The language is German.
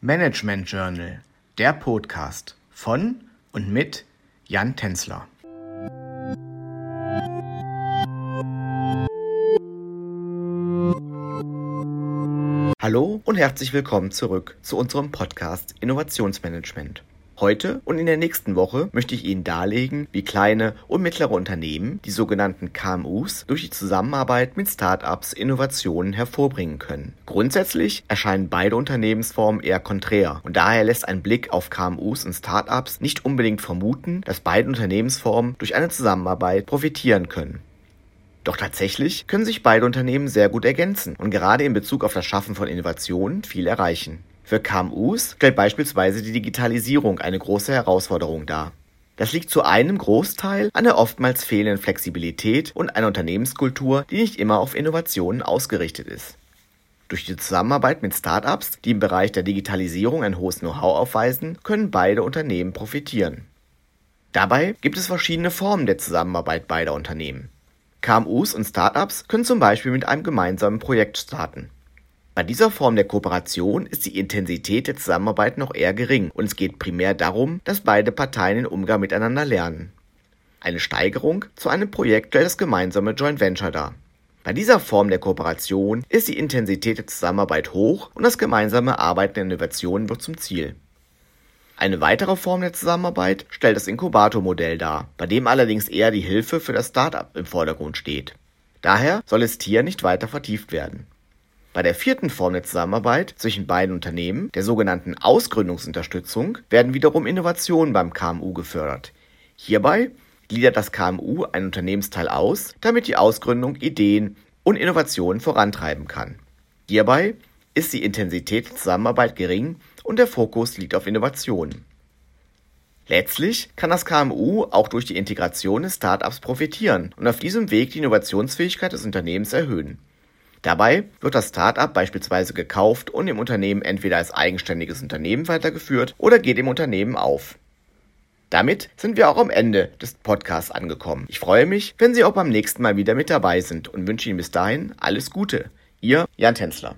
Management Journal, der Podcast von und mit Jan Tänzler. Hallo und herzlich willkommen zurück zu unserem Podcast Innovationsmanagement. Heute und in der nächsten Woche möchte ich Ihnen darlegen, wie kleine und mittlere Unternehmen, die sogenannten KMUs, durch die Zusammenarbeit mit Startups Innovationen hervorbringen können. Grundsätzlich erscheinen beide Unternehmensformen eher konträr und daher lässt ein Blick auf KMUs und Startups nicht unbedingt vermuten, dass beide Unternehmensformen durch eine Zusammenarbeit profitieren können. Doch tatsächlich können sich beide Unternehmen sehr gut ergänzen und gerade in Bezug auf das Schaffen von Innovationen viel erreichen. Für KMUs stellt beispielsweise die Digitalisierung eine große Herausforderung dar. Das liegt zu einem Großteil an der oftmals fehlenden Flexibilität und einer Unternehmenskultur, die nicht immer auf Innovationen ausgerichtet ist. Durch die Zusammenarbeit mit Startups, die im Bereich der Digitalisierung ein hohes Know-how aufweisen, können beide Unternehmen profitieren. Dabei gibt es verschiedene Formen der Zusammenarbeit beider Unternehmen. KMUs und Startups können zum Beispiel mit einem gemeinsamen Projekt starten. Bei dieser Form der Kooperation ist die Intensität der Zusammenarbeit noch eher gering und es geht primär darum, dass beide Parteien den Umgang miteinander lernen. Eine Steigerung zu einem Projekt stellt das gemeinsame Joint Venture dar. Bei dieser Form der Kooperation ist die Intensität der Zusammenarbeit hoch und das gemeinsame Arbeiten der Innovationen wird zum Ziel. Eine weitere Form der Zusammenarbeit stellt das Inkubator-Modell dar, bei dem allerdings eher die Hilfe für das Startup im Vordergrund steht. Daher soll es hier nicht weiter vertieft werden. Bei der vierten Form der Zusammenarbeit zwischen beiden Unternehmen, der sogenannten Ausgründungsunterstützung, werden wiederum Innovationen beim KMU gefördert. Hierbei gliedert das KMU ein Unternehmensteil aus, damit die Ausgründung Ideen und Innovationen vorantreiben kann. Hierbei ist die Intensität der Zusammenarbeit gering und der Fokus liegt auf Innovationen. Letztlich kann das KMU auch durch die Integration des Startups profitieren und auf diesem Weg die Innovationsfähigkeit des Unternehmens erhöhen. Dabei wird das Start-up beispielsweise gekauft und im Unternehmen entweder als eigenständiges Unternehmen weitergeführt oder geht im Unternehmen auf. Damit sind wir auch am Ende des Podcasts angekommen. Ich freue mich, wenn Sie auch beim nächsten Mal wieder mit dabei sind und wünsche Ihnen bis dahin alles Gute. Ihr Jan Tänzler.